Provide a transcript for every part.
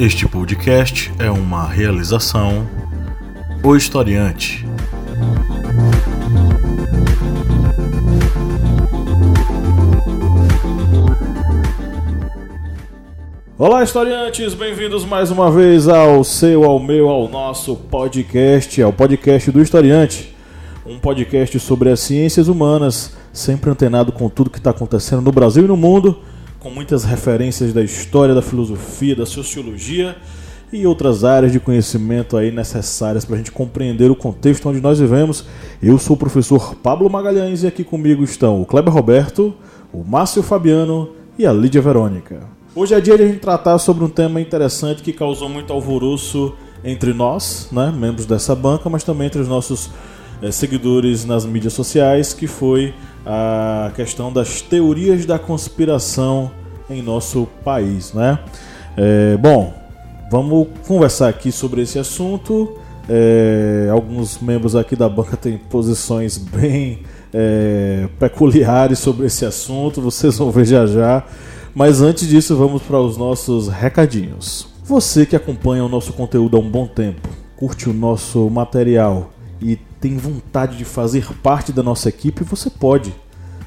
Este podcast é uma realização O Historiante. Olá, historiantes! Bem-vindos mais uma vez ao seu, ao meu, ao nosso podcast, ao podcast do Historiante. Um podcast sobre as ciências humanas, sempre antenado com tudo que está acontecendo no Brasil e no mundo com muitas referências da história, da filosofia, da sociologia e outras áreas de conhecimento aí necessárias para a gente compreender o contexto onde nós vivemos. Eu sou o professor Pablo Magalhães e aqui comigo estão o Kleber Roberto, o Márcio Fabiano e a Lídia Verônica. Hoje é dia de a gente tratar sobre um tema interessante que causou muito alvoroço entre nós, né, membros dessa banca, mas também entre os nossos é, seguidores nas mídias sociais, que foi a questão das teorias da conspiração em nosso país, né? É, bom, vamos conversar aqui sobre esse assunto. É, alguns membros aqui da banca têm posições bem é, peculiares sobre esse assunto, vocês vão ver já já. Mas antes disso, vamos para os nossos recadinhos. Você que acompanha o nosso conteúdo há um bom tempo, curte o nosso material e tem vontade de fazer parte da nossa equipe, você pode,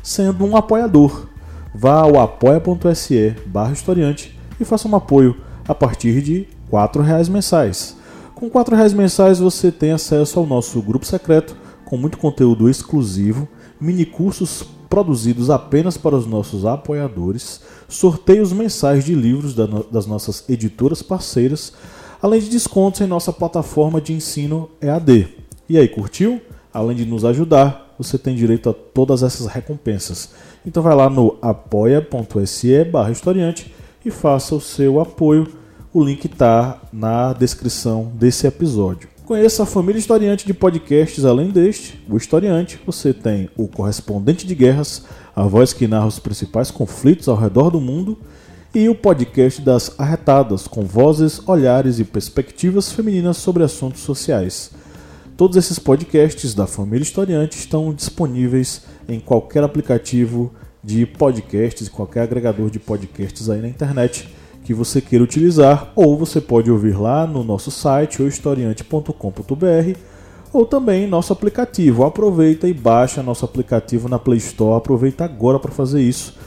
sendo um apoiador. Vá ao apoia.se barra historiante e faça um apoio a partir de R$ reais mensais. Com R$ reais mensais você tem acesso ao nosso grupo secreto com muito conteúdo exclusivo, mini cursos produzidos apenas para os nossos apoiadores, sorteios mensais de livros das nossas editoras parceiras, além de descontos em nossa plataforma de ensino EAD. E aí, curtiu? Além de nos ajudar, você tem direito a todas essas recompensas. Então vai lá no apoia.se barra historiante e faça o seu apoio. O link está na descrição desse episódio. Conheça a família historiante de podcasts além deste, o Historiante. Você tem o Correspondente de Guerras, a voz que narra os principais conflitos ao redor do mundo, e o podcast das Arretadas, com vozes, olhares e perspectivas femininas sobre assuntos sociais. Todos esses podcasts da família Historiante estão disponíveis em qualquer aplicativo de podcasts, qualquer agregador de podcasts aí na internet que você queira utilizar, ou você pode ouvir lá no nosso site historiante.com.br ou também nosso aplicativo. Aproveita e baixa nosso aplicativo na Play Store. Aproveita agora para fazer isso.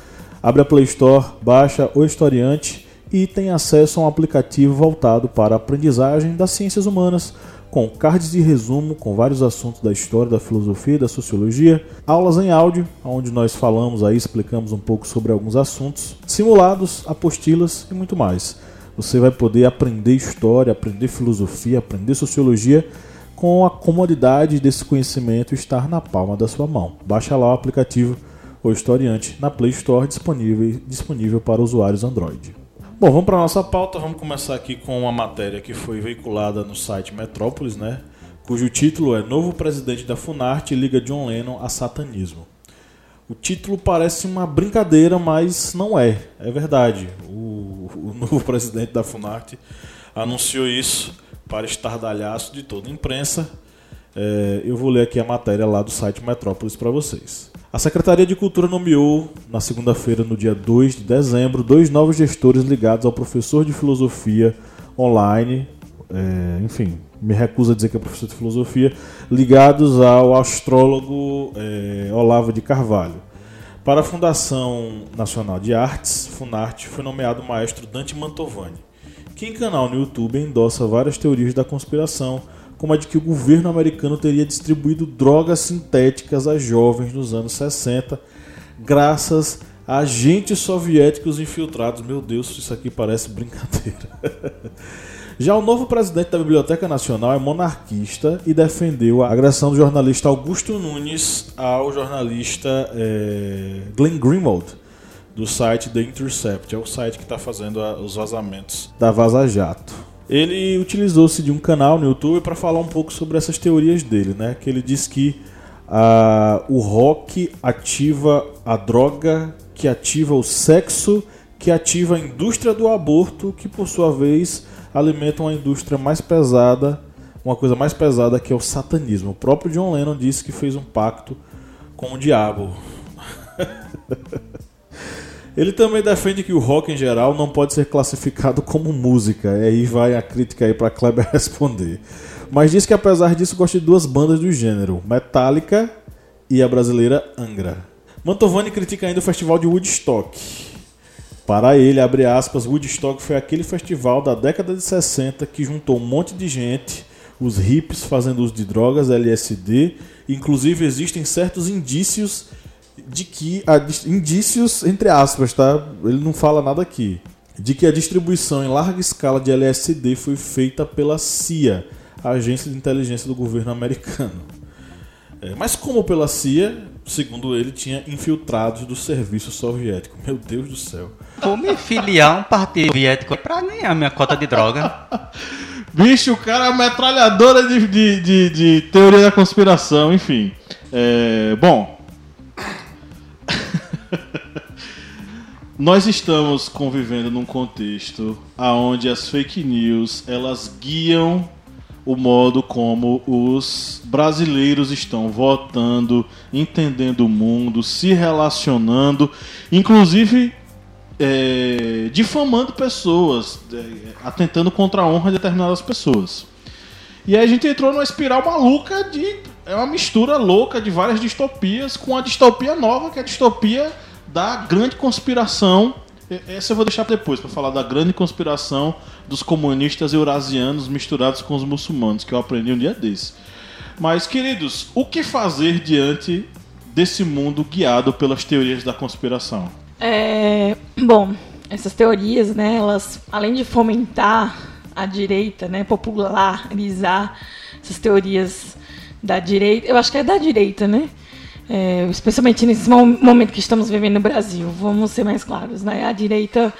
Abre a Play Store, baixa o Historiante e tem acesso a um aplicativo voltado para a aprendizagem das ciências humanas com cards de resumo com vários assuntos da história, da filosofia, da sociologia, aulas em áudio, onde nós falamos aí, explicamos um pouco sobre alguns assuntos, simulados, apostilas e muito mais. Você vai poder aprender história, aprender filosofia, aprender sociologia com a comodidade desse conhecimento estar na palma da sua mão. Baixa lá o aplicativo O Historiante na Play Store disponível, disponível para usuários Android. Bom, vamos para nossa pauta. Vamos começar aqui com uma matéria que foi veiculada no site Metrópolis, né? Cujo título é Novo presidente da Funarte liga John Lennon a satanismo. O título parece uma brincadeira, mas não é. É verdade. O, o novo presidente da Funarte anunciou isso para estardalhaço de toda a imprensa. É, eu vou ler aqui a matéria lá do site Metrópolis para vocês. A Secretaria de Cultura nomeou, na segunda-feira, no dia 2 de dezembro, dois novos gestores ligados ao professor de filosofia online, é, enfim, me recuso a dizer que é professor de filosofia, ligados ao astrólogo é, Olavo de Carvalho. Para a Fundação Nacional de Artes, Funarte, foi nomeado o maestro Dante Mantovani, que em canal no YouTube endossa várias teorias da conspiração como a de que o governo americano teria distribuído drogas sintéticas a jovens nos anos 60, graças a agentes soviéticos infiltrados. Meu Deus, isso aqui parece brincadeira. Já o novo presidente da Biblioteca Nacional é monarquista e defendeu a agressão do jornalista Augusto Nunes ao jornalista é, Glenn Greenwald, do site The Intercept, é o site que está fazendo a, os vazamentos da Vaza Jato ele utilizou-se de um canal no YouTube para falar um pouco sobre essas teorias dele, né? Que ele diz que uh, o rock ativa a droga, que ativa o sexo, que ativa a indústria do aborto, que por sua vez alimenta uma indústria mais pesada, uma coisa mais pesada que é o satanismo. O próprio John Lennon disse que fez um pacto com o diabo. Ele também defende que o rock em geral não pode ser classificado como música. E aí vai a crítica aí para Kleber responder. Mas diz que apesar disso gosta de duas bandas do gênero, Metallica e a brasileira Angra. Mantovani critica ainda o festival de Woodstock. Para ele, abre aspas, Woodstock foi aquele festival da década de 60 que juntou um monte de gente, os hippies fazendo uso de drogas, LSD, inclusive existem certos indícios de que a, indícios entre aspas, tá? Ele não fala nada aqui. De que a distribuição em larga escala de LSD foi feita pela CIA, a agência de inteligência do governo americano. É, mas como pela CIA, segundo ele, tinha infiltrados do serviço soviético. Meu Deus do céu. Vou me filiar um partido soviético para ganhar minha cota de droga. Bicho, o cara é metralhadora de, de, de, de teoria da conspiração, enfim. É, bom, Nós estamos convivendo num contexto onde as fake news elas guiam o modo como os brasileiros estão votando, entendendo o mundo, se relacionando, inclusive é, difamando pessoas, é, atentando contra a honra de determinadas pessoas. E aí a gente entrou numa espiral maluca de. É uma mistura louca de várias distopias com a distopia nova, que é a distopia da grande conspiração. Essa eu vou deixar depois para falar da grande conspiração dos comunistas eurasianos misturados com os muçulmanos, que eu aprendi um dia desse. Mas, queridos, o que fazer diante desse mundo guiado pelas teorias da conspiração? É, bom, essas teorias, né, elas, além de fomentar a direita, né, popularizar essas teorias da direita, eu acho que é da direita, né? é, especialmente nesse momento que estamos vivendo no Brasil, vamos ser mais claros, né? A direita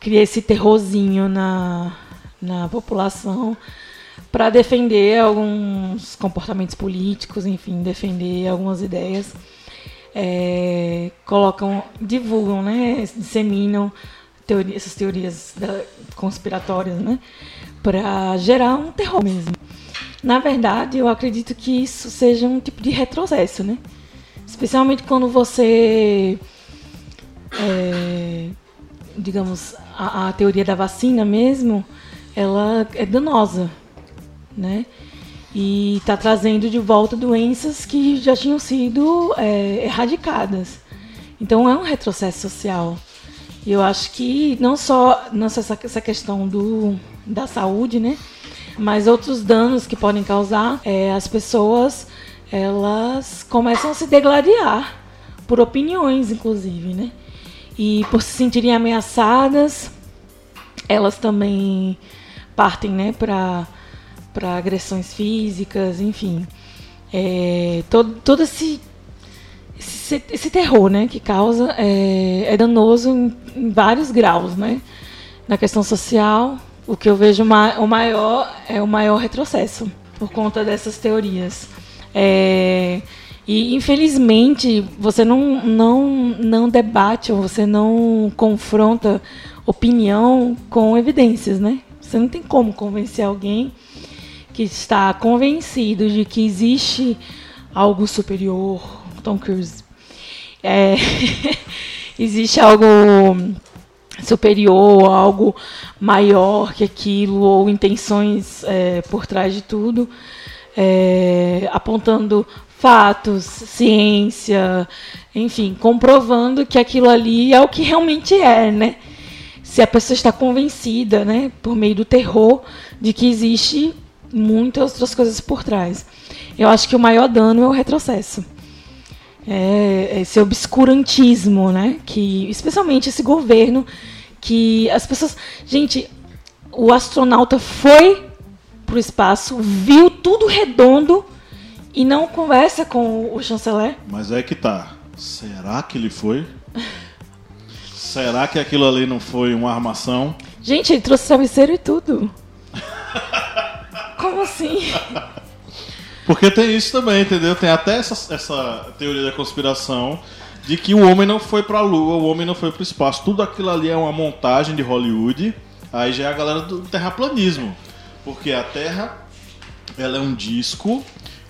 cria esse terrorzinho na, na população para defender alguns comportamentos políticos, enfim, defender algumas ideias. É, colocam, divulgam, né, disseminam teoria, essas teorias conspiratórias, né, para gerar um terror mesmo. Na verdade, eu acredito que isso seja um tipo de retrocesso, né? Especialmente quando você. É, digamos, a, a, teoria da vacina mesmo, ela é danosa, né? E está trazendo de volta doenças que já tinham sido é, erradicadas. Então é um retrocesso social. E eu acho que não só, não só essa, essa questão do, da saúde, né? Mas outros danos que podem causar é, as pessoas elas começam a se degladiar por opiniões, inclusive, né? E por se sentirem ameaçadas, elas também partem, né, para para agressões físicas, enfim, é, todo, todo esse, esse, esse terror, né, que causa é, é danoso em, em, vários graus, né? Na questão social, o que eu vejo ma o maior é o maior retrocesso por conta dessas teorias. É, e infelizmente você não, não, não debate ou você não confronta opinião com evidências, né? Você não tem como convencer alguém que está convencido de que existe algo superior, Tom Cruise, é, existe algo superior, algo maior que aquilo, ou intenções é, por trás de tudo é, apontando fatos, ciência, enfim, comprovando que aquilo ali é o que realmente é, né? Se a pessoa está convencida, né, por meio do terror, de que existe muitas outras coisas por trás. Eu acho que o maior dano é o retrocesso. É esse obscurantismo, né? Que, especialmente esse governo que as pessoas, gente, o astronauta foi para o espaço, viu tudo redondo e não conversa com o chanceler. Mas é que tá. Será que ele foi? Será que aquilo ali não foi uma armação? Gente, ele trouxe travesseiro e tudo. Como assim? Porque tem isso também, entendeu? Tem até essa, essa teoria da conspiração de que o homem não foi para a lua, o homem não foi para o espaço. Tudo aquilo ali é uma montagem de Hollywood. Aí já é a galera do terraplanismo. Porque a Terra ela é um disco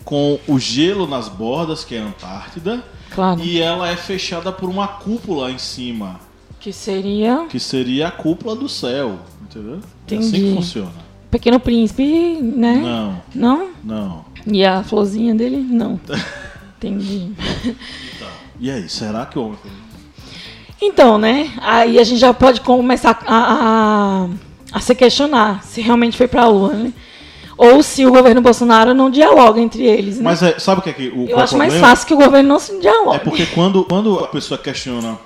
com o gelo nas bordas, que é a Antártida, claro. e ela é fechada por uma cúpula em cima, Que seria que seria a cúpula do céu, entendeu? É assim Entendi. que funciona. Pequeno Príncipe, né? Não, Não? não. E a florzinha dele? Não. Entendi. E aí, será que o homem foi? Então, né? Aí a gente já pode começar a, a, a se questionar se realmente foi pra Lua, né? Ou se o governo Bolsonaro não dialoga entre eles, né? Mas é, sabe o que é que o Eu é acho mais problema? fácil que o governo não se dialogue. É porque quando, quando a pessoa questiona,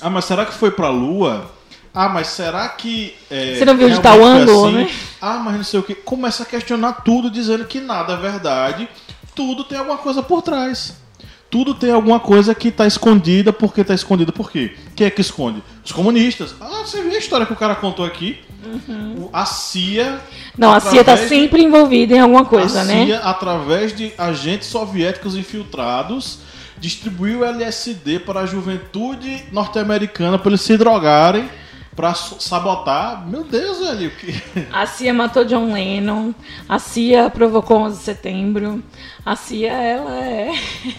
ah, mas será que foi pra Lua? Ah, mas será que. É, Você não viu tá o foi ângulo, assim? né? Ah, mas não sei o que. Começa a questionar tudo, dizendo que nada é verdade. Tudo tem alguma coisa por trás. Tudo tem alguma coisa que tá escondida. Por que tá escondida? Por quê? Quem é que esconde? Os comunistas. Ah, você viu a história que o cara contou aqui? O- A CIA. Não, a CIA tá de- sempre envolvida em alguma coisa, a né? CIA, através de agentes soviéticos infiltrados, distribuiu LSD para a juventude norte-americana para eles se drogarem, para sabotar. Meu Deus, velho. que- A CIA matou John Lennon, a CIA provocou 11 de setembro, a CIA ela é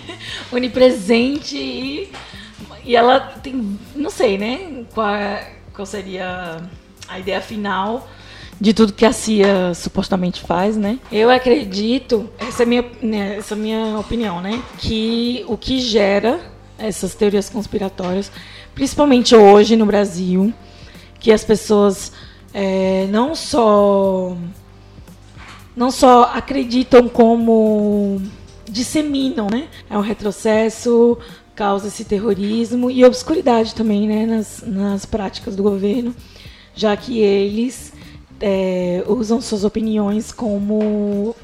onipresente e, e ela tem, não sei, né, qual, é- qual seria a ideia final de tudo que a CIA supostamente faz, né? Eu acredito, essa é minha, né, essa é minha opinião, né, que o que gera essas teorias conspiratórias, principalmente hoje no Brasil, que as pessoas é, não só não só acreditam como disseminam, né? É um retrocesso, causa esse terrorismo e obscuridade também, né? Nas, nas práticas do governo, já que eles é, usam suas opiniões como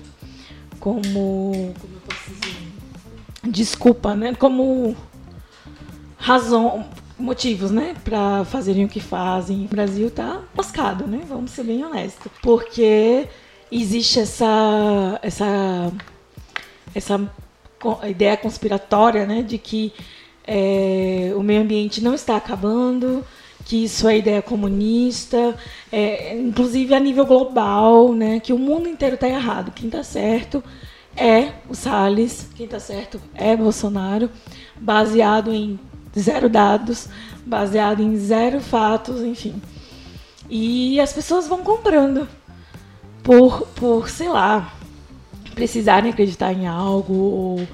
como como desculpa, né? Como razão, motivos, né, para fazerem o que fazem. O Brasil tá lascado, né? Vamos ser bem honestos, porque existe essa essa essa ideia conspiratória, né, de que é, o meio ambiente não está acabando, que isso é ideia comunista, é, inclusive a nível global, né, que o mundo inteiro está errado. Quem está certo é o Salles, quem está certo é Bolsonaro, baseado em zero dados, baseado em zero fatos, enfim. E as pessoas vão comprando por, por sei lá, precisarem acreditar em algo ou,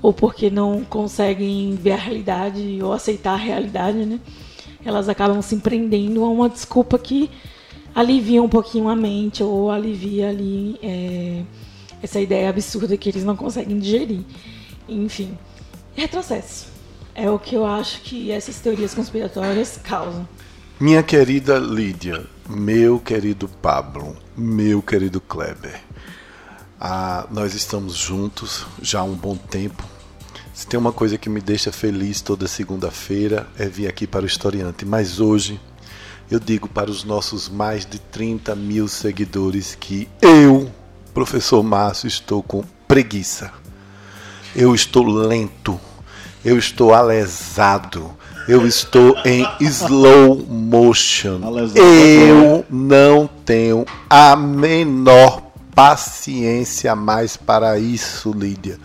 ou porque não conseguem ver a realidade ou aceitar a realidade, né? Elas acabam se prendendo a uma desculpa que alivia um pouquinho a mente ou alivia ali é, essa ideia absurda que eles não conseguem digerir. Enfim, retrocesso. É o que eu acho que essas teorias conspiratórias causam. Minha querida Lídia, meu querido Pablo, meu querido Kleber, ah, nós estamos juntos já há um bom tempo. Se tem uma coisa que me deixa feliz toda segunda-feira é vir aqui para o Historiante, mas hoje eu digo para os nossos mais de 30 mil seguidores que eu, professor Márcio, estou com preguiça. Eu estou lento, eu estou alesado, eu estou em slow motion. Alesado. Eu não tenho a menor paciência mais para isso, Lídia.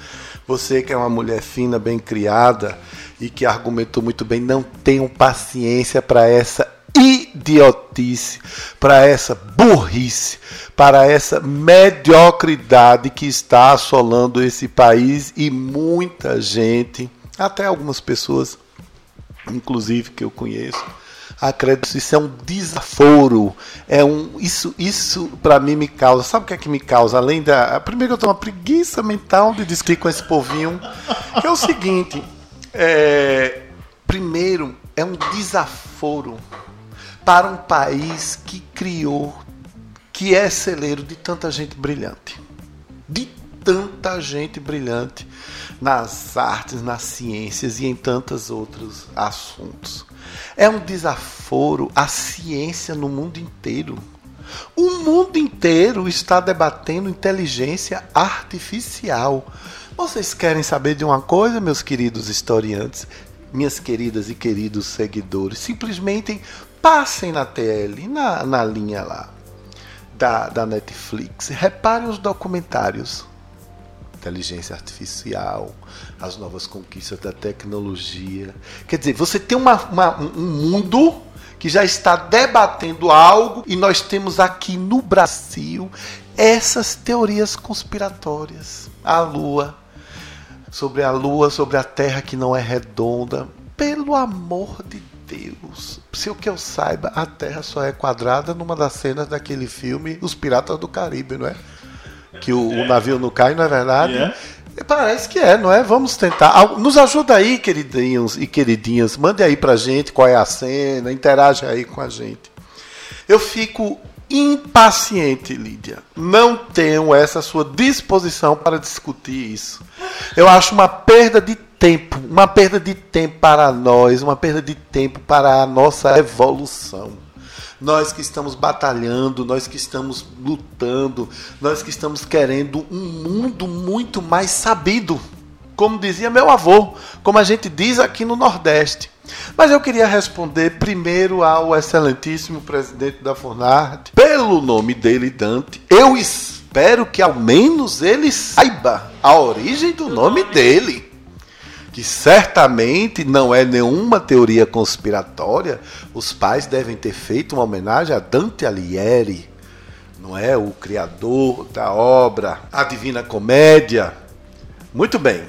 Você que é uma mulher fina, bem criada e que argumentou muito bem, não tenho paciência para essa idiotice, para essa burrice, para essa mediocridade que está assolando esse país e muita gente, até algumas pessoas, inclusive que eu conheço, acredito isso é um desaforo, é um isso isso para mim me causa, sabe o que é que me causa além da primeiro eu tenho uma preguiça mental de discutir com esse povinho, que é o seguinte, é, primeiro é um desaforo para um país que criou, que é celeiro de tanta gente brilhante. De tanta gente brilhante nas artes, nas ciências e em tantos outros assuntos. É um desaforo à ciência no mundo inteiro. O mundo inteiro está debatendo inteligência artificial. Vocês querem saber de uma coisa, meus queridos historiantes, minhas queridas e queridos seguidores? Simplesmente passem na TL, na, na linha lá da, da Netflix, reparem os documentários. Inteligência artificial, as novas conquistas da tecnologia. Quer dizer, você tem uma, uma, um mundo que já está debatendo algo e nós temos aqui no Brasil essas teorias conspiratórias. A Lua, sobre a Lua, sobre a Terra que não é redonda. Pelo amor de Deus. Se o que eu saiba, a Terra só é quadrada numa das cenas daquele filme Os Piratas do Caribe, não é? Que o, é. o navio não cai, não é verdade? Yeah. É. Parece que é, não é? Vamos tentar. Nos ajuda aí, queridinhos e queridinhas. Mande aí pra gente qual é a cena, interage aí com a gente. Eu fico impaciente, Lídia. Não tenho essa sua disposição para discutir isso. Eu acho uma perda de tempo, uma perda de tempo para nós, uma perda de tempo para a nossa evolução. Nós que estamos batalhando, nós que estamos lutando, nós que estamos querendo um mundo muito mais sabido. Como dizia meu avô, como a gente diz aqui no Nordeste. Mas eu queria responder primeiro ao excelentíssimo presidente da FUNARD, pelo nome dele, Dante. Eu espero que ao menos ele saiba a origem do nome dele. Que certamente não é nenhuma teoria conspiratória. Os pais devem ter feito uma homenagem a Dante Alighieri, não é? O criador da obra, a Divina Comédia. Muito bem.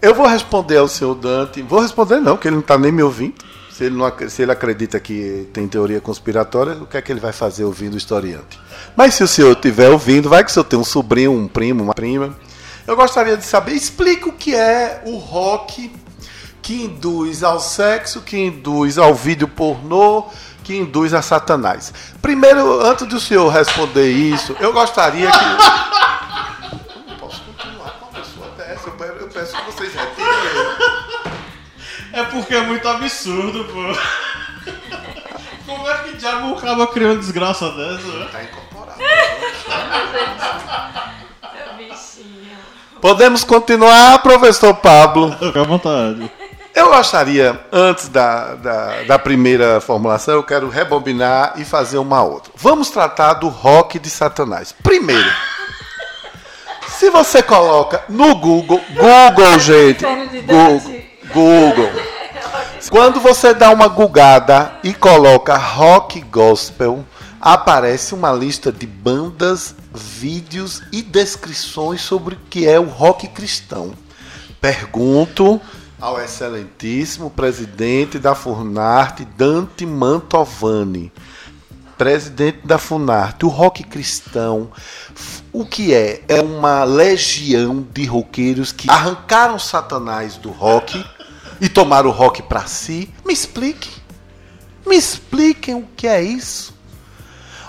Eu vou responder ao senhor Dante. Vou responder não, que ele não está nem me ouvindo. Se ele, não, se ele acredita que tem teoria conspiratória, o que é que ele vai fazer ouvindo o historiante? Mas se o senhor estiver ouvindo, vai que o senhor tem um sobrinho, um primo, uma prima. Eu gostaria de saber, explica o que é o rock que induz ao sexo, que induz ao vídeo pornô, que induz a Satanás. Primeiro, antes do senhor responder isso, eu gostaria que. É porque é muito absurdo, pô. Como é que diabo acaba criando desgraça dessa? Né? Tá incorporado. Podemos continuar, professor Pablo? Fique à vontade. Eu gostaria, antes da, da, da, primeira formulação, eu quero rebobinar e fazer uma outra. Vamos tratar do rock de Satanás. Primeiro, se você coloca no Google, Google, gente, Google, Google. Quando você dá uma gugada e coloca rock gospel, aparece uma lista de bandas, vídeos e descrições sobre o que é o rock cristão. Pergunto ao excelentíssimo presidente da Furnarte, Dante Mantovani. Presidente da Funarte, o rock cristão, o que é? É uma legião de roqueiros que arrancaram Satanás do rock e tomar o rock para si? Me explique. Me expliquem o que é isso.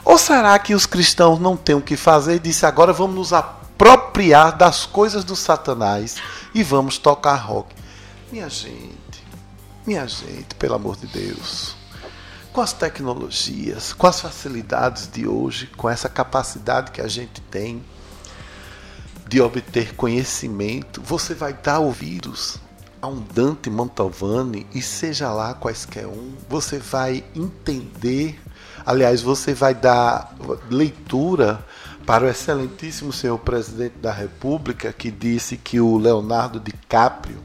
Ou será que os cristãos não têm o que fazer e disse agora vamos nos apropriar das coisas do Satanás e vamos tocar rock? Minha gente, minha gente, pelo amor de Deus. Com as tecnologias, com as facilidades de hoje, com essa capacidade que a gente tem de obter conhecimento, você vai dar ouvidos a um Dante Mantovani e seja lá quaisquer um, você vai entender, aliás, você vai dar leitura para o excelentíssimo senhor presidente da República que disse que o Leonardo DiCaprio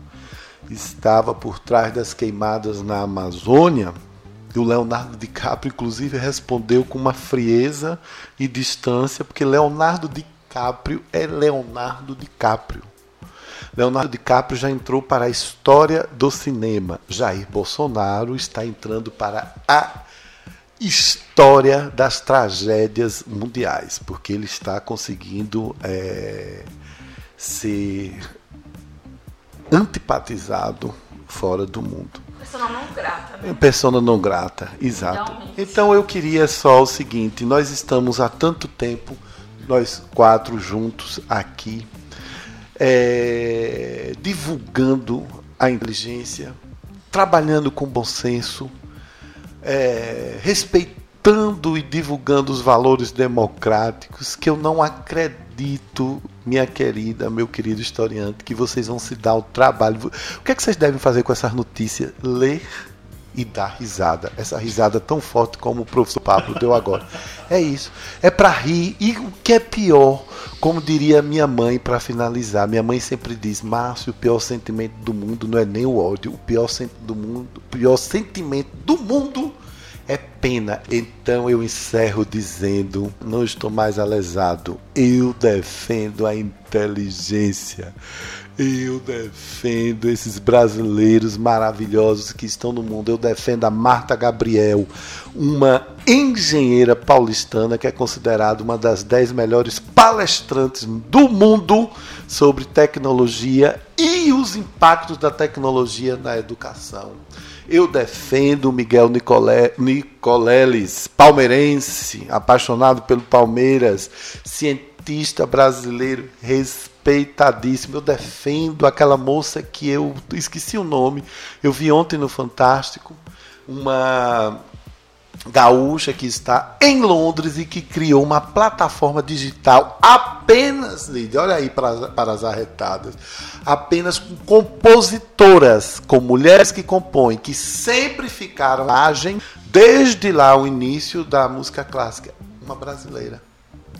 estava por trás das queimadas na Amazônia. E o Leonardo DiCaprio, inclusive, respondeu com uma frieza e distância, porque Leonardo DiCaprio é Leonardo DiCaprio. Leonardo DiCaprio já entrou para a história do cinema. Jair Bolsonaro está entrando para a história das tragédias mundiais, porque ele está conseguindo é, ser antipatizado fora do mundo. Persona não grata, né? Persona não grata, exato. Realmente. Então eu queria só o seguinte: nós estamos há tanto tempo, nós quatro juntos aqui, é, divulgando a inteligência, trabalhando com bom senso, é, respeitando e divulgando os valores democráticos, que eu não acredito, minha querida, meu querido historiante, que vocês vão se dar o trabalho. O que é que vocês devem fazer com essas notícias? Ler, e dar risada. Essa risada tão forte como o professor Pablo deu agora. É isso. É para rir. E o que é pior, como diria minha mãe para finalizar, minha mãe sempre diz: Márcio, o pior sentimento do mundo não é nem o ódio, o pior, do mundo, o pior sentimento do mundo é pena. Então eu encerro dizendo: não estou mais alesado. Eu defendo a inteligência. Eu defendo esses brasileiros maravilhosos que estão no mundo. Eu defendo a Marta Gabriel, uma engenheira paulistana que é considerada uma das dez melhores palestrantes do mundo sobre tecnologia e os impactos da tecnologia na educação. Eu defendo o Miguel Nicole, Nicoleles, palmeirense, apaixonado pelo Palmeiras, cientista brasileiro respeitadíssimo. Eu defendo aquela moça que eu esqueci o nome, eu vi ontem no Fantástico, uma gaúcha que está em Londres e que criou uma plataforma digital apenas, Lídia, olha aí para, para as arretadas, apenas com compositoras, com mulheres que compõem, que sempre ficaram agem desde lá o início da música clássica, uma brasileira.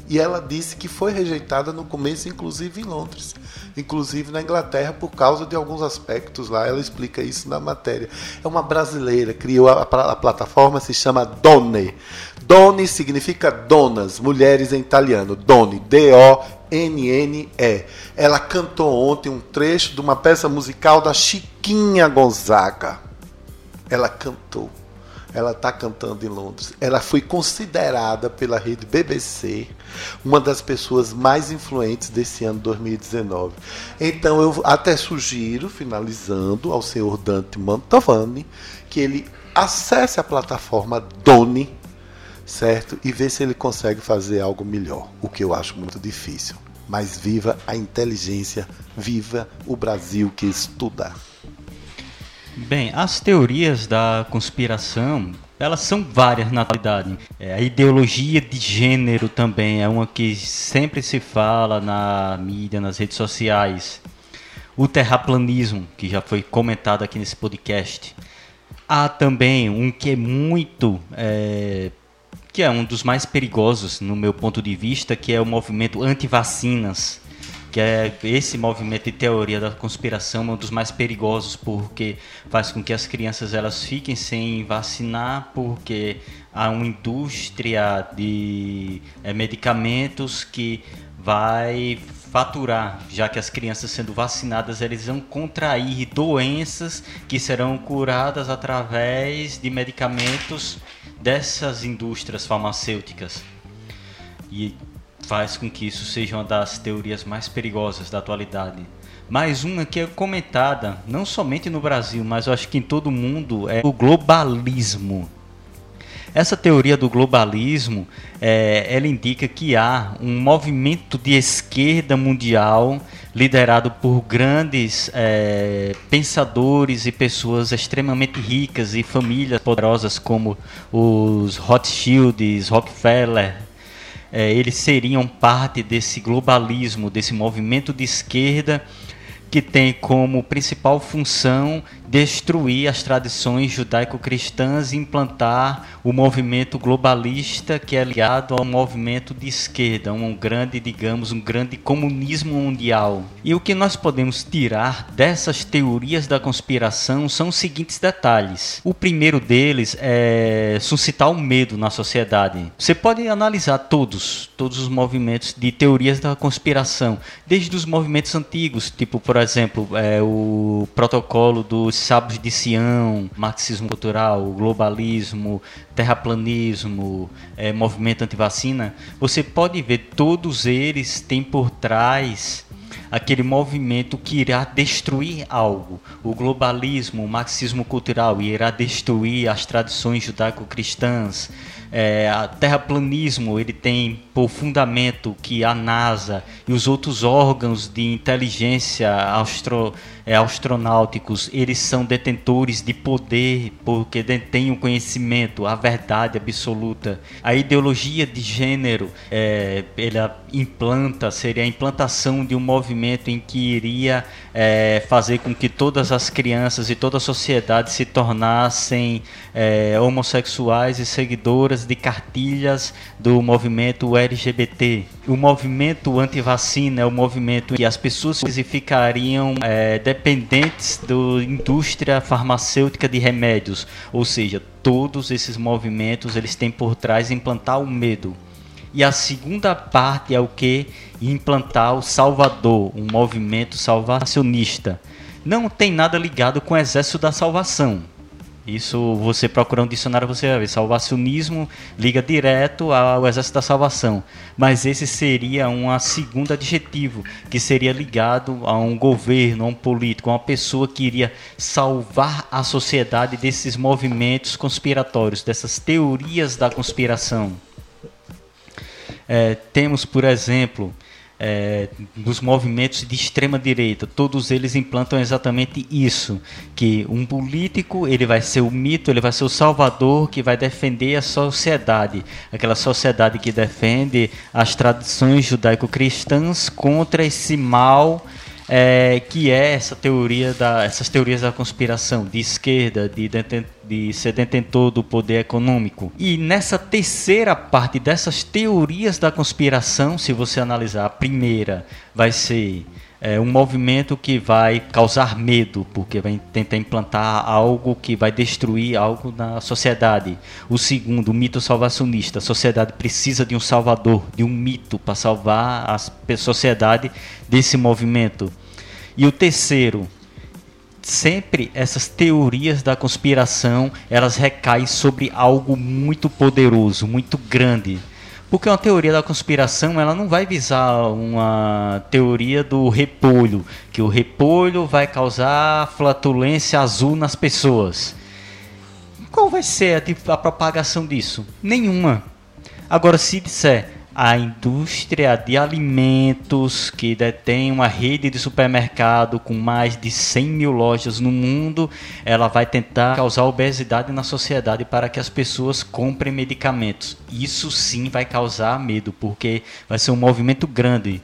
E ela disse que foi rejeitada no começo, inclusive em Londres, inclusive na Inglaterra, por causa de alguns aspectos lá. Ela explica isso na matéria. É uma brasileira, criou a, a plataforma, se chama Donne. Donne significa donas, mulheres em italiano. Donne, D-O-N-N-E. Ela cantou ontem um trecho de uma peça musical da Chiquinha Gonzaga. Ela cantou ela está cantando em Londres. Ela foi considerada pela rede BBC uma das pessoas mais influentes desse ano 2019. Então eu até sugiro, finalizando, ao senhor Dante Mantovani, que ele acesse a plataforma Doni, certo? E vê se ele consegue fazer algo melhor, o que eu acho muito difícil. Mas viva a inteligência, viva o Brasil que estuda. Bem, as teorias da conspiração, elas são várias na atualidade. É, a ideologia de gênero também é uma que sempre se fala na mídia, nas redes sociais. O terraplanismo, que já foi comentado aqui nesse podcast. Há também um que é muito. É, que é um dos mais perigosos, no meu ponto de vista, que é o movimento anti-vacinas que é esse movimento de teoria da conspiração é um dos mais perigosos porque faz com que as crianças elas fiquem sem vacinar porque há uma indústria de é, medicamentos que vai faturar, já que as crianças sendo vacinadas eles vão contrair doenças que serão curadas através de medicamentos dessas indústrias farmacêuticas. E faz com que isso seja uma das teorias mais perigosas da atualidade. Mais uma que é comentada, não somente no Brasil, mas eu acho que em todo o mundo, é o globalismo. Essa teoria do globalismo, é, ela indica que há um movimento de esquerda mundial liderado por grandes é, pensadores e pessoas extremamente ricas e famílias poderosas como os Rothschilds, Rockefeller, é, eles seriam parte desse globalismo, desse movimento de esquerda que tem como principal função destruir as tradições judaico-cristãs e implantar o movimento globalista que é ligado ao movimento de esquerda, um grande, digamos, um grande comunismo mundial. E o que nós podemos tirar dessas teorias da conspiração são os seguintes detalhes. O primeiro deles é suscitar o medo na sociedade. Você pode analisar todos, todos os movimentos de teorias da conspiração, desde os movimentos antigos, tipo, por exemplo, é, o protocolo dos sábios de Sião, marxismo cultural, globalismo, terraplanismo, é, movimento antivacina, você pode ver todos eles têm por trás aquele movimento que irá destruir algo. O globalismo, o marxismo cultural irá destruir as tradições judaico-cristãs, É, a terraplanismo ele tem por fundamento que a NASA e os outros órgãos de inteligência astro, é, astronáuticos eles são detentores de poder porque detêm o conhecimento, a verdade absoluta. A ideologia de gênero é, ela implanta seria a implantação de um movimento em que iria é, fazer com que todas as crianças e toda a sociedade se tornassem é, homossexuais e seguidoras de cartilhas do movimento LGBT. O movimento anti-vacina é o movimento que as pessoas ficariam é, dependentes da indústria farmacêutica de remédios, ou seja, todos esses movimentos eles têm por trás implantar o medo. E a segunda parte é o que implantar o Salvador, um movimento salvacionista. Não tem nada ligado com o exército da salvação. Isso você procurar um dicionário você vai ver. Salvacionismo liga direto ao exército da salvação. Mas esse seria um segundo adjetivo, que seria ligado a um governo, a um político, a uma pessoa que iria salvar a sociedade desses movimentos conspiratórios, dessas teorias da conspiração. É, temos, por exemplo, é, dos movimentos de extrema direita, todos eles implantam exatamente isso, que um político ele vai ser o mito, ele vai ser o salvador que vai defender a sociedade, aquela sociedade que defende as tradições judaico-cristãs contra esse mal é, que é essa teoria da, essas teorias da conspiração de esquerda, de, de ser detentor do poder econômico. E nessa terceira parte dessas teorias da conspiração, se você analisar a primeira, vai ser é um movimento que vai causar medo, porque vai tentar implantar algo que vai destruir algo na sociedade. O segundo, o mito salvacionista. A sociedade precisa de um salvador, de um mito para salvar a sociedade desse movimento. E o terceiro, sempre essas teorias da conspiração, elas recaem sobre algo muito poderoso, muito grande porque uma teoria da conspiração, ela não vai visar uma teoria do repolho, que o repolho vai causar flatulência azul nas pessoas. Qual vai ser a, a propagação disso? Nenhuma. Agora, se disser a indústria de alimentos, que detém uma rede de supermercado com mais de 100 mil lojas no mundo, ela vai tentar causar obesidade na sociedade para que as pessoas comprem medicamentos. Isso sim vai causar medo, porque vai ser um movimento grande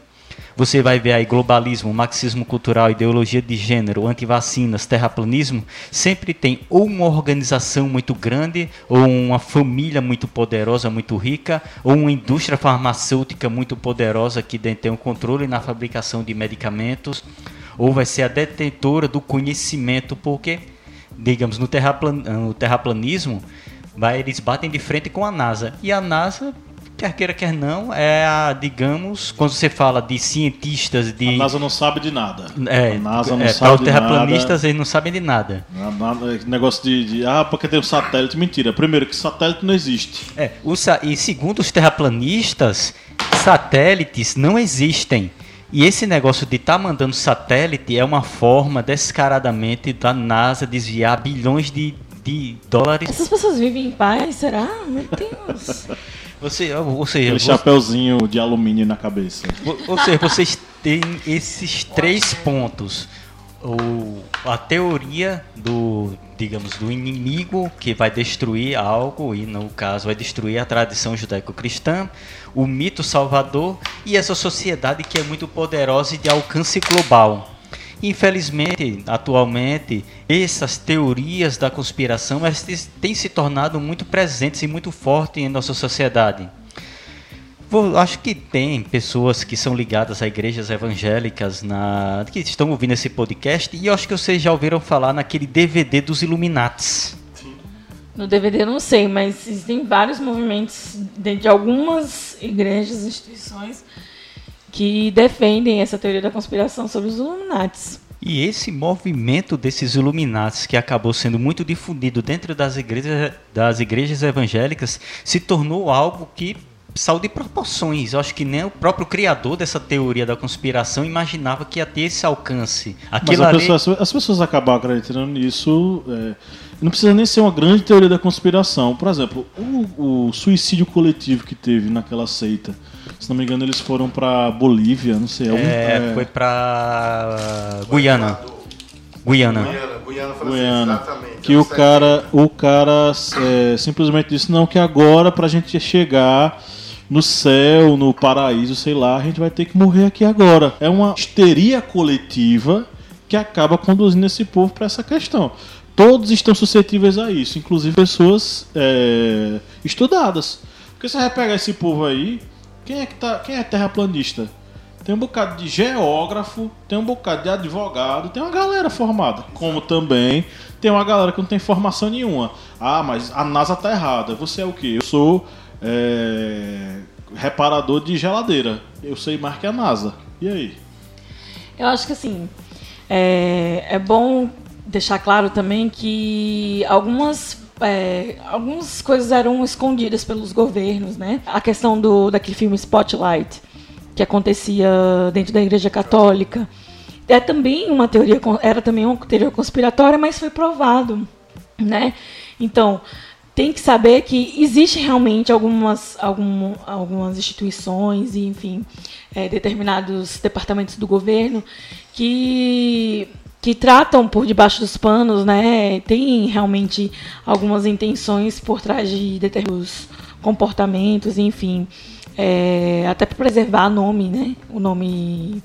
você vai ver aí globalismo, marxismo cultural, ideologia de gênero, antivacinas, terraplanismo, sempre tem ou uma organização muito grande, ou uma família muito poderosa, muito rica, ou uma indústria farmacêutica muito poderosa que tem um controle na fabricação de medicamentos, ou vai ser a detentora do conhecimento, porque, digamos, no, terraplan terraplanismo, eles batem de frente com a NASA. E a NASA quer queira, quer não, é a, digamos, quando você fala de cientistas de. A NASA não sabe de nada. É, a NASA não é, sabe de terraplanistas, eles não sabem de nada. Nada, negócio de, de, Ah, porque tem um satélite. Mentira. Primeiro, que satélite não existe. É, o, e segundo os terraplanistas, satélites não existem. E esse negócio de estar tá mandando satélite é uma forma descaradamente da NASA desviar bilhões de, de dólares. Essas pessoas vivem em paz, será? Meu Deus. Você, ou seja, Aquele você, chapeuzinho de alumínio na cabeça. Ou seja, vocês têm esses três pontos. O, a teoria do, digamos, do inimigo que vai destruir algo, e no caso vai destruir a tradição judaico-cristã, o mito salvador e essa sociedade que é muito poderosa e de alcance global. Infelizmente, atualmente, essas teorias da conspiração têm se tornado muito presentes e muito fortes em nossa sociedade. Acho que tem pessoas que são ligadas a igrejas evangélicas na, que estão ouvindo esse podcast e acho que vocês já ouviram falar naquele DVD dos Illuminates. No DVD não sei, mas existem vários movimentos de, de algumas igrejas, instituições que defendem essa teoria da conspiração sobre os Illuminates. E esse movimento desses Illuminates, que acabou sendo muito difundido dentro das igrejas, das igrejas evangélicas, se tornou algo que saiu de proporções. Eu acho que nem o próprio criador dessa teoria da conspiração imaginava que ia ter esse alcance. Aquilo Mas ali... pessoa, as pessoas acabam acreditando nisso. É, não precisa nem ser uma grande teoria da conspiração. Por exemplo, o, o suicídio coletivo que teve naquela seita. Se não me engano, eles foram para Bolívia, não sei. Algum, é, é... foi para Guiana. Guiana. Guiana, Guiana, Guiana exatamente. Que o cara, o cara é, simplesmente disse não que agora para a gente chegar no céu, no paraíso, sei lá, a gente vai ter que morrer aqui agora. É uma histeria coletiva que acaba conduzindo esse povo para essa questão. Todos estão suscetíveis a isso, inclusive pessoas é, estudadas. Porque você vai pegar esse povo aí, quem é que tá, quem é terraplanista? Tem um bocado de geógrafo, tem um bocado de advogado, tem uma galera formada. Como também tem uma galera que não tem formação nenhuma. Ah, mas a NASA tá errada. Você é o quê? Eu sou é, reparador de geladeira. Eu sei mais que a NASA. E aí? Eu acho que assim, é, é bom deixar claro também que algumas é, algumas coisas eram escondidas pelos governos, né? A questão do daquele filme Spotlight, que acontecia dentro da Igreja Católica. É também uma teoria, era também uma teoria conspiratória, mas foi provado, né? Então, tem que saber que existe realmente algumas, algum, algumas instituições e, enfim, é, determinados departamentos do governo que que tratam por debaixo dos panos, né? Tem realmente algumas intenções por trás de determinados comportamentos, enfim é, até para preservar o nome, né? O nome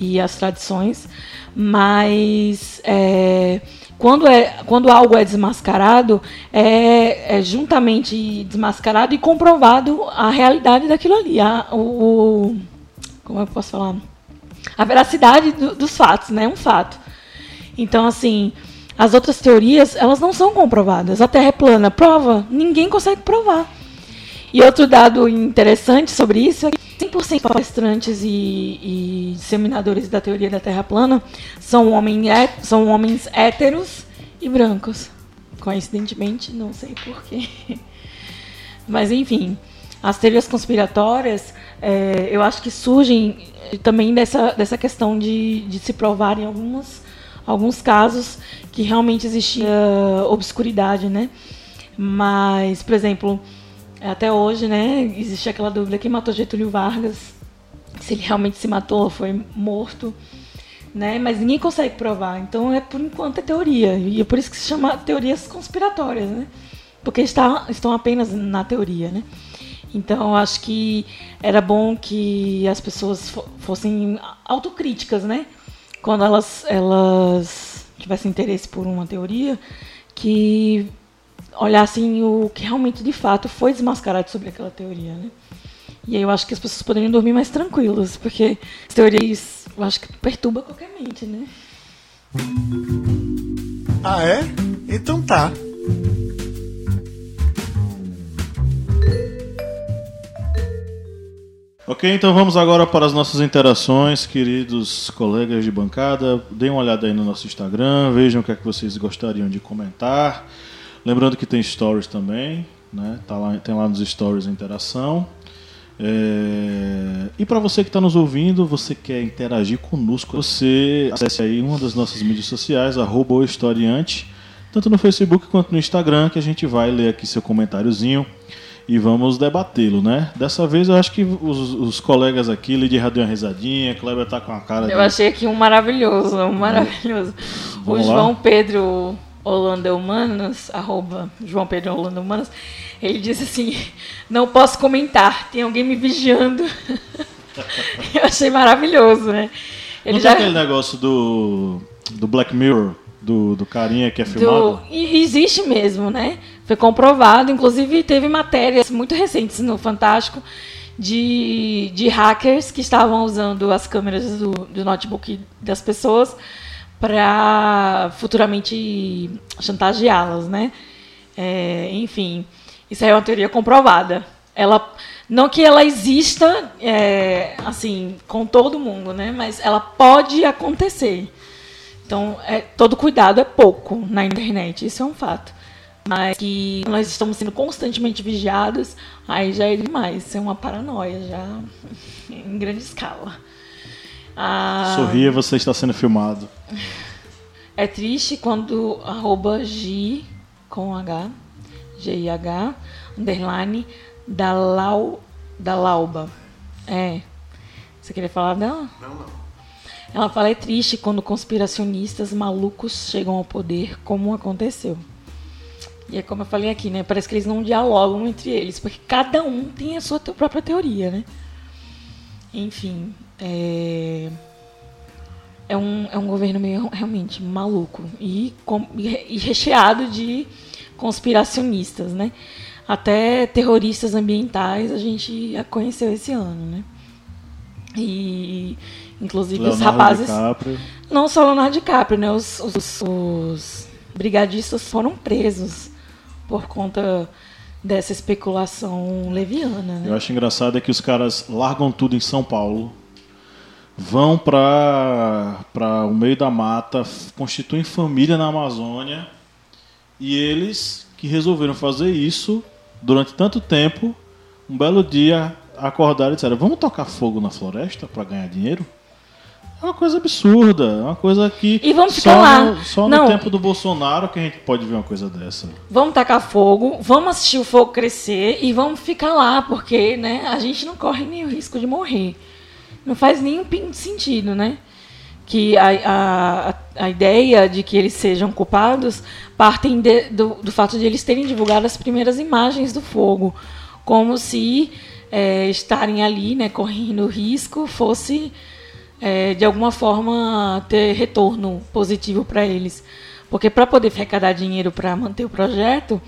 e as tradições, mas é, quando, é, quando algo é desmascarado, é, é, juntamente desmascarado e comprovado a realidade daquilo ali, a, o, o como é eu posso falar? A veracidade do, dos fatos, né? Um fato. Então, assim, as outras teorias, elas não são comprovadas. A Terra é plana, prova? Ninguém consegue provar. E outro dado interessante sobre isso é que 100% palestrantes e, e disseminadores da teoria da Terra plana são, homem, são homens héteros e brancos. Coincidentemente, não sei porquê. Mas, enfim, as teorias conspiratórias, é, eu acho que surgem também dessa, dessa questão de, de se provar em alguns, casos que realmente existia obscuridade, né? Mas, por exemplo, até hoje, né, existe aquela dúvida quem matou Getúlio Vargas, se ele realmente se matou, foi morto, né? Mas ninguém consegue provar. Então é por enquanto é teoria e é por isso que se chama teorias conspiratórias, né? Porque está, estão apenas na teoria, né? Então acho que era bom que as pessoas fossem autocríticas, né? Quando elas elas tivessem interesse por uma teoria, que olhassem o que realmente de fato foi desmascarado sobre aquela teoria, né? E aí eu acho que as pessoas poderiam dormir mais tranquilas, porque as teorias eu acho que perturba qualquer mente, né? Ah, é? Então tá. Ok, então vamos agora para as nossas interações, queridos colegas de bancada. Deem uma olhada aí no nosso Instagram, vejam o que é que vocês gostariam de comentar. Lembrando que tem stories também, né? Tá lá, tem lá nos stories a interação. É... E para você que está nos ouvindo, você quer interagir conosco, você acesse aí uma das nossas mídias sociais, arroba historiante, tanto no Facebook quanto no Instagram, que a gente vai ler aqui seu comentáriozinho e vamos debatê-lo, né? Dessa vez eu acho que os, os colegas aqui, Lidia deu uma risadinha, Kleber tá com a cara. Eu de... achei aqui um maravilhoso, um maravilhoso. o João Pedro Holanda Humanos, arroba João Pedro Holanda Humanos, ele disse assim, não posso comentar, tem alguém me vigiando. Eu achei maravilhoso, né? Ele não já... tem aquele negócio do, do Black Mirror, do, do carinha que é filmado? Do... Existe mesmo, né? Foi comprovado, inclusive teve matérias muito recentes no Fantástico de, de hackers que estavam usando as câmeras do, do notebook das pessoas para futuramente chantageá-las, né? É, enfim, isso é uma teoria comprovada. Ela, não que ela exista, é, assim, com todo mundo, né? Mas ela pode acontecer. Então, é, todo cuidado é pouco na internet, isso é um fato. Mas que nós estamos sendo constantemente vigiados, aí já é demais. Isso é uma paranoia já em grande escala. Ah, Sorria, você está sendo filmado. É triste quando arroba G com H, G-I-H, underline, da, Lau, da Lauba. É. Você queria falar dela? Não, não. Ela fala é triste quando conspiracionistas malucos chegam ao poder, como aconteceu. E é como eu falei aqui, né? Parece que eles não dialogam entre eles, porque cada um tem a sua própria teoria, né? Enfim, é, é, um, é um governo meio realmente maluco e, com, e recheado de conspiracionistas, né? Até terroristas ambientais a gente conheceu esse ano, né? E inclusive Leonardo os rapazes. DiCaprio. Não só Leonardo DiCaprio, né? Os, os, os brigadistas foram presos por conta dessa especulação leviana. Né? Eu acho engraçado é que os caras largam tudo em São Paulo, vão para o meio da mata, constituem família na Amazônia e eles que resolveram fazer isso durante tanto tempo, um belo dia acordaram e disseram: Vamos tocar fogo na floresta para ganhar dinheiro? É uma coisa absurda, é uma coisa que. E vamos ficar lá. No, só no tempo do Bolsonaro que a gente pode ver uma coisa dessa. Vamos tacar fogo, vamos assistir o fogo crescer e vamos ficar lá, porque né, a gente não corre nem o risco de morrer. Não faz nenhum sentido, né? Que a, a, a ideia de que eles sejam culpados partem de, do, do fato de eles terem divulgado as primeiras imagens do fogo, como se é, estarem ali, né, correndo risco, fosse é, de alguma forma ter retorno positivo para eles. Porque para poder arrecadar dinheiro para manter o projeto,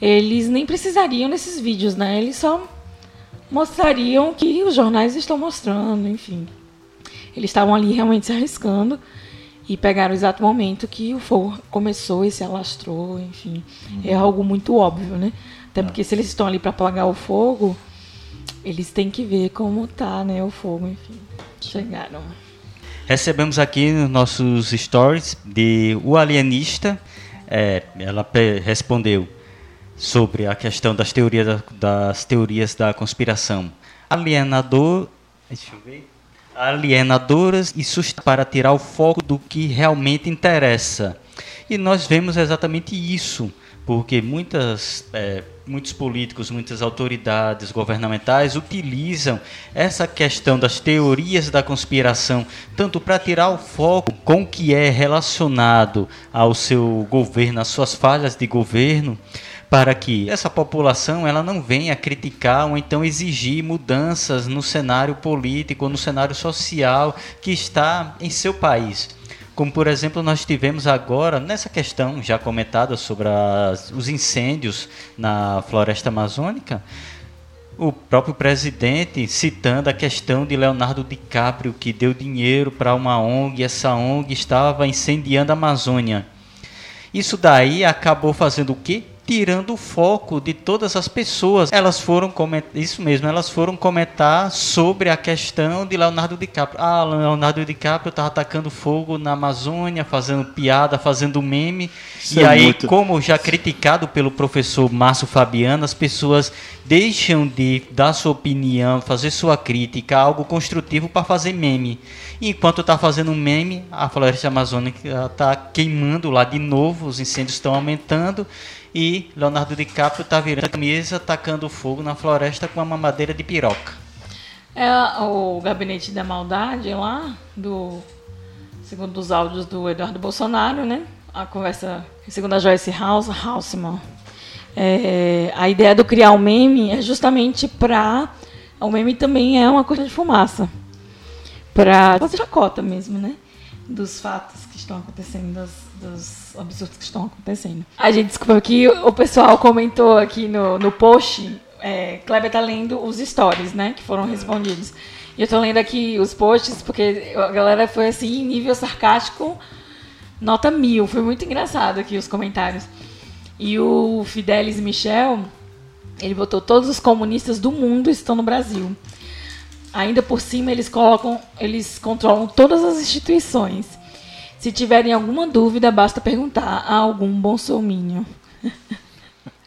eles nem precisariam desses vídeos, né? Eles só mostrariam que os jornais estão mostrando, enfim. Eles estavam ali realmente se arriscando e pegaram o exato momento que o fogo começou e se alastrou, enfim. Uhum. É algo muito óbvio, né? Até é. porque se eles estão ali para apagar o fogo, eles têm que ver como tá, né, o fogo, enfim. Chegaram. Recebemos aqui nos nossos stories de O Alienista. É, ela respondeu sobre a questão das teorias, das teorias da conspiração. Alienador. Deixa eu ver. Alienadoras e para tirar o foco do que realmente interessa. E nós vemos exatamente isso porque muitas, é, muitos políticos, muitas autoridades governamentais utilizam essa questão das teorias da conspiração tanto para tirar o foco com o que é relacionado ao seu governo, às suas falhas de governo, para que essa população ela não venha criticar ou então exigir mudanças no cenário político no cenário social que está em seu país. Como, por exemplo, nós tivemos agora, nessa questão já comentada sobre as, os incêndios na floresta amazônica, o próprio presidente citando a questão de Leonardo DiCaprio, que deu dinheiro para uma ONG, essa ONG estava incendiando a Amazônia. Isso daí acabou fazendo o quê? Tirando o foco de todas as pessoas. Elas foram comentar, isso mesmo, elas foram comentar sobre a questão de Leonardo DiCaprio. Ah, Leonardo DiCaprio estava atacando fogo na Amazônia, fazendo piada, fazendo meme. Isso e é aí, muito... como já criticado pelo professor Márcio Fabiano, as pessoas deixam de dar sua opinião, fazer sua crítica, algo construtivo para fazer meme. E enquanto está fazendo meme, a floresta amazônica está queimando lá de novo, os incêndios estão aumentando e Leonardo DiCaprio está virando a camisa, tacando fogo na floresta com uma mamadeira de piroca. É o gabinete da maldade lá, do segundo os áudios do Eduardo Bolsonaro, né? A conversa, segundo a Joyce House, Houseman. É, a ideia do criar um meme é justamente para. O meme também é uma coisa de fumaça. Para fazer chacota mesmo, né? Dos fatos que estão acontecendo, das, dos absurdos que estão acontecendo. A gente desculpa que o pessoal comentou aqui no, no post. É, Kleber tá lendo os stories, né? Que foram respondidos. E eu tô lendo aqui os posts, porque a galera foi assim, nível sarcástico, nota mil. Foi muito engraçado aqui os comentários. E o Fidelis Michel, ele botou todos os comunistas do mundo estão no Brasil. Ainda por cima eles colocam, eles controlam todas as instituições. Se tiverem alguma dúvida, basta perguntar a algum bolsominion.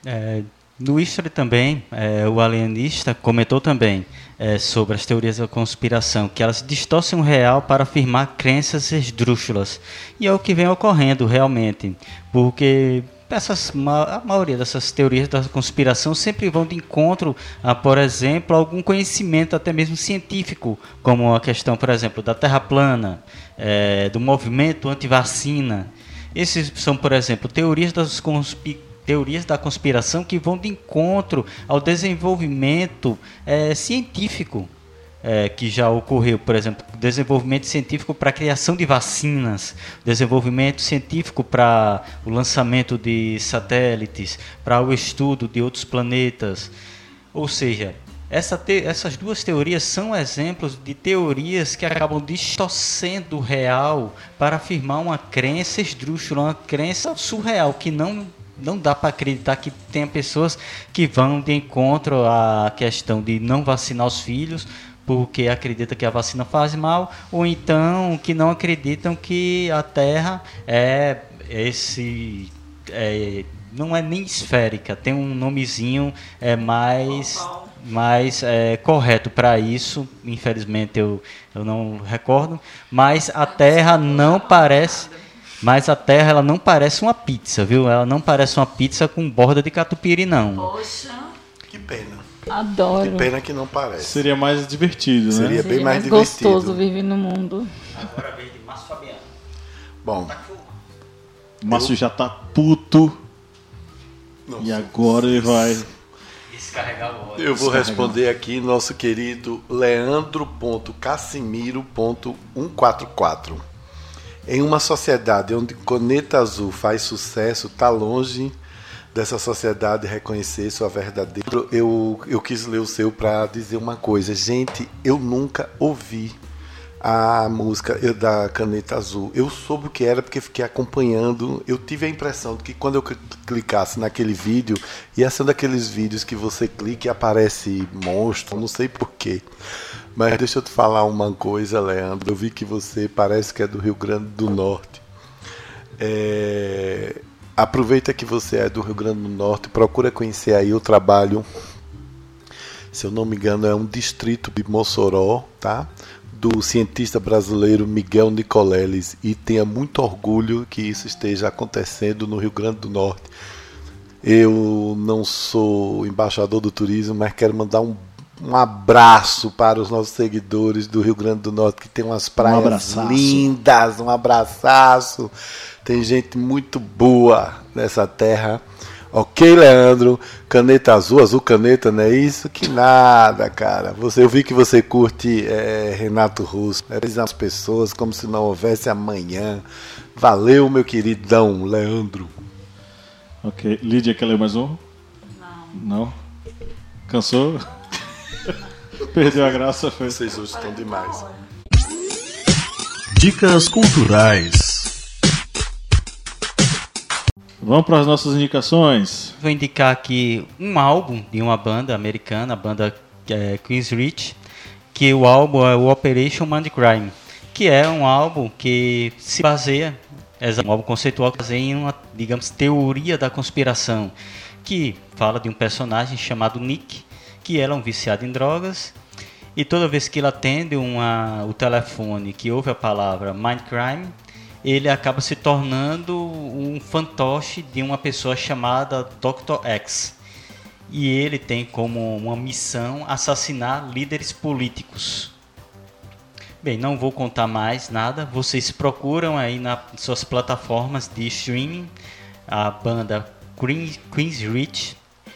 É, no History também, é, o alienista comentou também é, sobre as teorias da conspiração, que elas distorcem o real para afirmar crenças esdrúxulas. E é o que vem ocorrendo realmente, porque essas, a maioria dessas teorias da conspiração sempre vão de encontro a, por exemplo, algum conhecimento até mesmo científico, como a questão, por exemplo, da Terra plana, é, do movimento anti-vacina. Esses são, por exemplo, teorias das teorias da conspiração que vão de encontro ao desenvolvimento é, científico é, que já ocorreu, por exemplo, desenvolvimento científico para a criação de vacinas, desenvolvimento científico para o lançamento de satélites, para o estudo de outros planetas. Ou seja, essa te essas duas teorias são exemplos de teorias que acabam distorcendo o real para afirmar uma crença esdrúxula, uma crença surreal, que não não dá para acreditar que tenha pessoas que vão de encontro à questão de não vacinar os filhos porque acredita que a vacina faz mal, ou então que não acreditam que a Terra é esse. É, não é nem esférica, tem um nomezinho é, mais, mais é, correto para isso. Infelizmente eu, eu não recordo. Mas a Terra não parece. Mas a Terra ela não parece uma pizza, viu? Ela não parece uma pizza com borda de catupiry, não. Poxa. Que pena. Adoro. Que pena que não parece. Seria mais divertido, né? Seria bem mais, mais divertido. gostoso viver no mundo. Agora vem de Márcio Fabiano. Bom. O Márcio já tá puto. Nossa, e agora ele vai. Descarregar o Eu vou responder aqui nosso querido Leandro.casimiro.144. Em uma sociedade onde Coneta Azul faz sucesso, tá longe dessa sociedade reconhecer sua verdadeira. Eu, eu quis ler o seu para dizer uma coisa. Gente, eu nunca ouvi a música da Caneta Azul. Eu soube o que era porque fiquei acompanhando. Eu tive a impressão de que quando eu clicasse naquele vídeo, ia ser um daqueles vídeos que você clica e aparece monstro, não sei porquê. Mas deixa eu te falar uma coisa, Leandro. Eu vi que você parece que é do Rio Grande do Norte. É aproveita que você é do Rio Grande do Norte, procura conhecer aí o trabalho. Se eu não me engano, é um distrito de Mossoró, tá? Do cientista brasileiro Miguel Nicoleles e tenha muito orgulho que isso esteja acontecendo no Rio Grande do Norte. Eu não sou embaixador do turismo, mas quero mandar um, um abraço para os nossos seguidores do Rio Grande do Norte que tem umas praias um lindas, um abraço tem gente muito boa nessa terra. Ok, Leandro, caneta azul, azul caneta, não é isso? Que nada, cara. Você, eu vi que você curte é, Renato Russo. É as pessoas como se não houvesse amanhã. Valeu, meu queridão, Leandro. Ok. Lídia, quer ler mais um? Não. Não? Cansou? Perdeu a graça? Foi. Vocês hoje estão demais. Dicas culturais. Vamos para as nossas indicações. Vou indicar aqui um álbum de uma banda americana, a banda é, Queen's Reach, que o álbum é o Operation Crime, que é um álbum que se baseia, é um álbum conceitual que baseia em uma, digamos, teoria da conspiração, que fala de um personagem chamado Nick, que era é um viciado em drogas, e toda vez que ele atende uma, o telefone que ouve a palavra Mind Crime, ele acaba se tornando um fantoche de uma pessoa chamada Dr. X. E ele tem como uma missão assassinar líderes políticos. Bem, não vou contar mais nada. Vocês procuram aí nas suas plataformas de streaming a banda Queen's Reach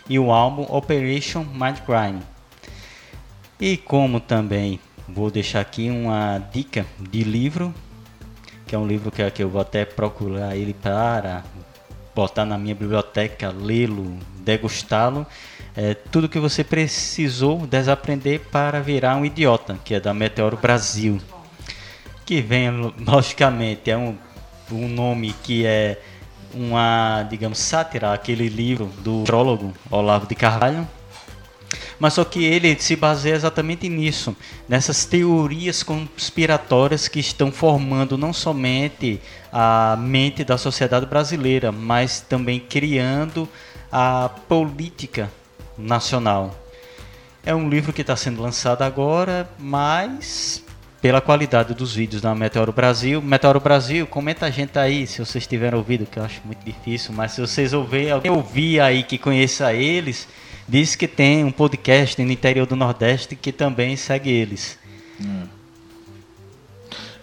e o álbum Operation Mindcrime. E como também vou deixar aqui uma dica de livro que é um livro que, eu vou até procurar ele para botar na minha biblioteca, lê-lo, degustá-lo. É, tudo que você precisou desaprender para virar um idiota, que é da Meteoro Brasil. Que vem, logicamente, é um, um nome que é uma, digamos, sátira, aquele livro do astrólogo Olavo de Carvalho, mas só que ele se baseia exatamente nisso, nessas teorias conspiratórias que estão formando não somente a mente da sociedade brasileira, mas também criando a política nacional. É um livro que está sendo lançado agora, mas pela qualidade dos vídeos da Meteoro Brasil. Meteoro Brasil, comenta a gente aí se vocês tiveram ouvido, que eu acho muito difícil, mas se vocês ouvirem, alguém ouvir aí que conheça eles, diz que tem um podcast no interior do Nordeste que também segue eles.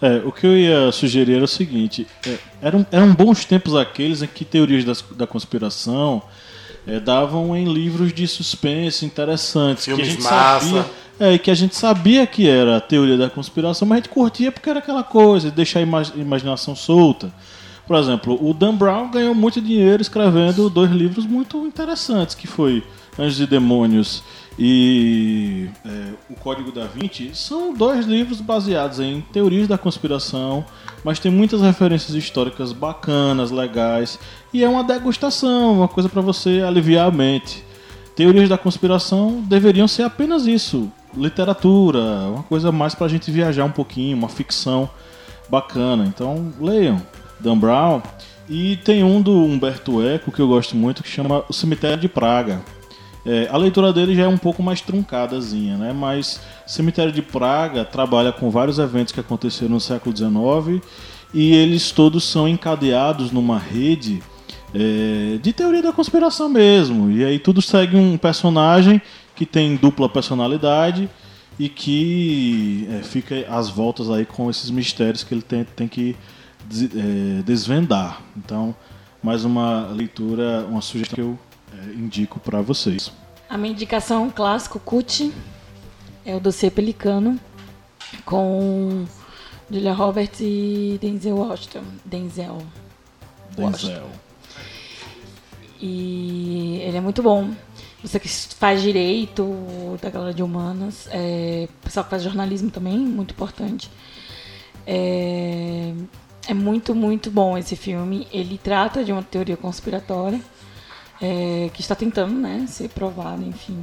É, o que eu ia sugerir era o seguinte: é, eram, eram bons tempos aqueles em que teorias das, da conspiração é, davam em livros de suspense interessantes. Filmes que a gente massa. sabia, é, que a gente sabia que era a teoria da conspiração, mas a gente curtia porque era aquela coisa, deixar a ima- imaginação solta. Por exemplo, o Dan Brown ganhou muito dinheiro escrevendo dois livros muito interessantes, que foi Anjos e Demônios e é, O Código da Vinci. São dois livros baseados em teorias da conspiração, mas tem muitas referências históricas bacanas, legais, e é uma degustação, uma coisa para você aliviar a mente. Teorias da conspiração deveriam ser apenas isso, literatura, uma coisa mais pra gente viajar um pouquinho, uma ficção bacana. Então, leiam Dan Brown. E tem um do Humberto Eco que eu gosto muito que chama O Cemitério de Praga. É, a leitura dele já é um pouco mais truncadazinha, né? Mas Cemitério de Praga trabalha com vários eventos que aconteceram no século XIX e eles todos são encadeados numa rede é, de teoria da conspiração mesmo. E aí tudo segue um personagem que tem dupla personalidade e que é, fica às voltas aí com esses mistérios que ele tem, tem que des- é, desvendar. Então, mais uma leitura, uma sugestão que eu é, indico para vocês. A minha indicação é clássico, Cut, é o dossiê Pelicano, com Julia Roberts e Denzel Washington. Denzel. Washington. Denzel. E ele é muito bom. Você que faz direito, da galera de humanas, é, pessoal que faz jornalismo também, muito importante. É, é muito, muito bom esse filme. Ele trata de uma teoria conspiratória é, que está tentando né, ser provada, enfim.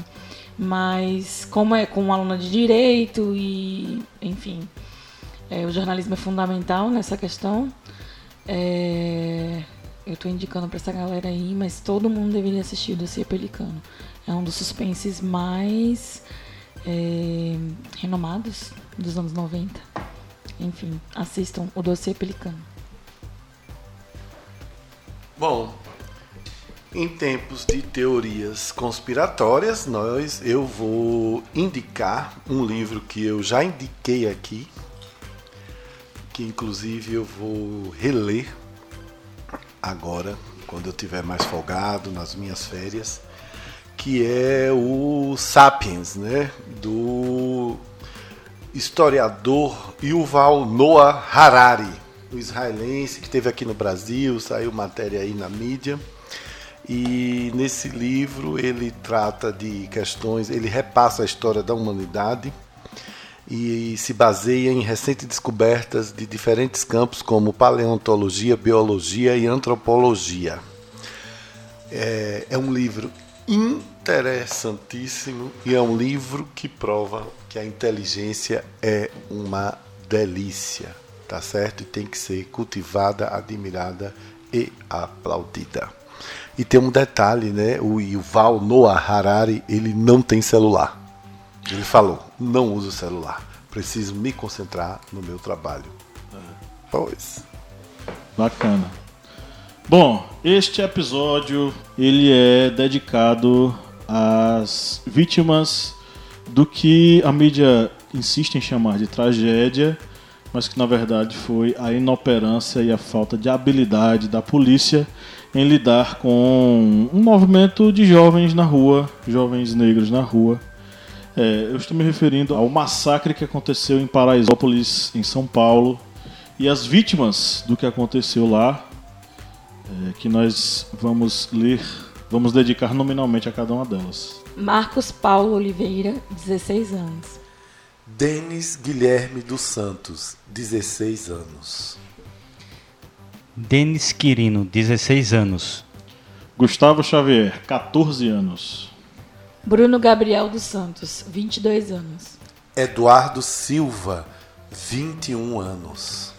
Mas como é com uma aluna de direito e, enfim, é, o jornalismo é fundamental nessa questão. É, eu estou indicando para essa galera aí, mas todo mundo deveria assistir o Dossiê Pelicano. É um dos suspenses mais é, renomados dos anos 90. Enfim, assistam o Dossiê Pelicano. Bom, em tempos de teorias conspiratórias, nós eu vou indicar um livro que eu já indiquei aqui, que inclusive eu vou reler agora, quando eu tiver mais folgado nas minhas férias, que é o Sapiens, né, do historiador Yuval Noah Harari, o israelense que esteve aqui no Brasil, saiu matéria aí na mídia. E nesse livro ele trata de questões, ele repassa a história da humanidade e se baseia em recentes descobertas de diferentes campos como paleontologia, biologia e antropologia. É, é um livro interessantíssimo e é um livro que prova que a inteligência é uma delícia, tá certo? E tem que ser cultivada, admirada e aplaudida. E tem um detalhe, né? O Yuval Noah Harari, ele não tem celular. Ele falou: não uso celular, preciso me concentrar no meu trabalho. Pois. Bacana. Bom, este episódio ele é dedicado às vítimas do que a mídia insiste em chamar de tragédia, mas que na verdade foi a inoperância e a falta de habilidade da polícia em lidar com um movimento de jovens na rua, jovens negros na rua. É, eu estou me referindo ao massacre que aconteceu em Paraisópolis, em São Paulo, e as vítimas do que aconteceu lá, é, que nós vamos ler, vamos dedicar nominalmente a cada uma delas. Marcos Paulo Oliveira, 16 anos. Denis Guilherme dos Santos, 16 anos. Denis Quirino, 16 anos. Gustavo Xavier, 14 anos. Bruno Gabriel dos Santos, 22 anos. Eduardo Silva, 21 anos.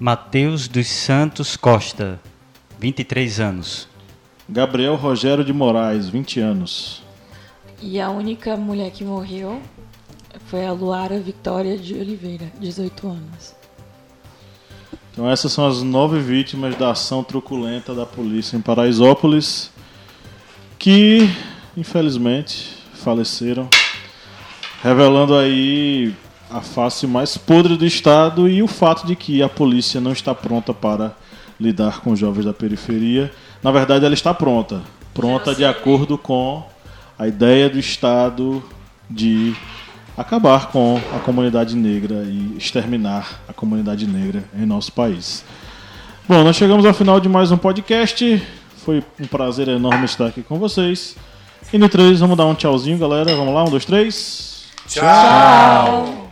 Mateus dos Santos Costa, 23 anos. Gabriel Rogério de Moraes, 20 anos. E a única mulher que morreu foi a Luara Vitória de Oliveira, 18 anos. Então essas são as nove vítimas da ação truculenta da polícia em Paraisópolis, que infelizmente faleceram, revelando aí a face mais podre do Estado e o fato de que a polícia não está pronta para lidar com jovens da periferia. Na verdade, ela está pronta. Pronta de acordo com a ideia do Estado de acabar com a comunidade negra e exterminar a comunidade negra em nosso país. Bom, nós chegamos ao final de mais um podcast. Foi um prazer enorme estar aqui com vocês. E no 3, vamos dar um tchauzinho, galera. Vamos lá, um, dois, três. Tchau.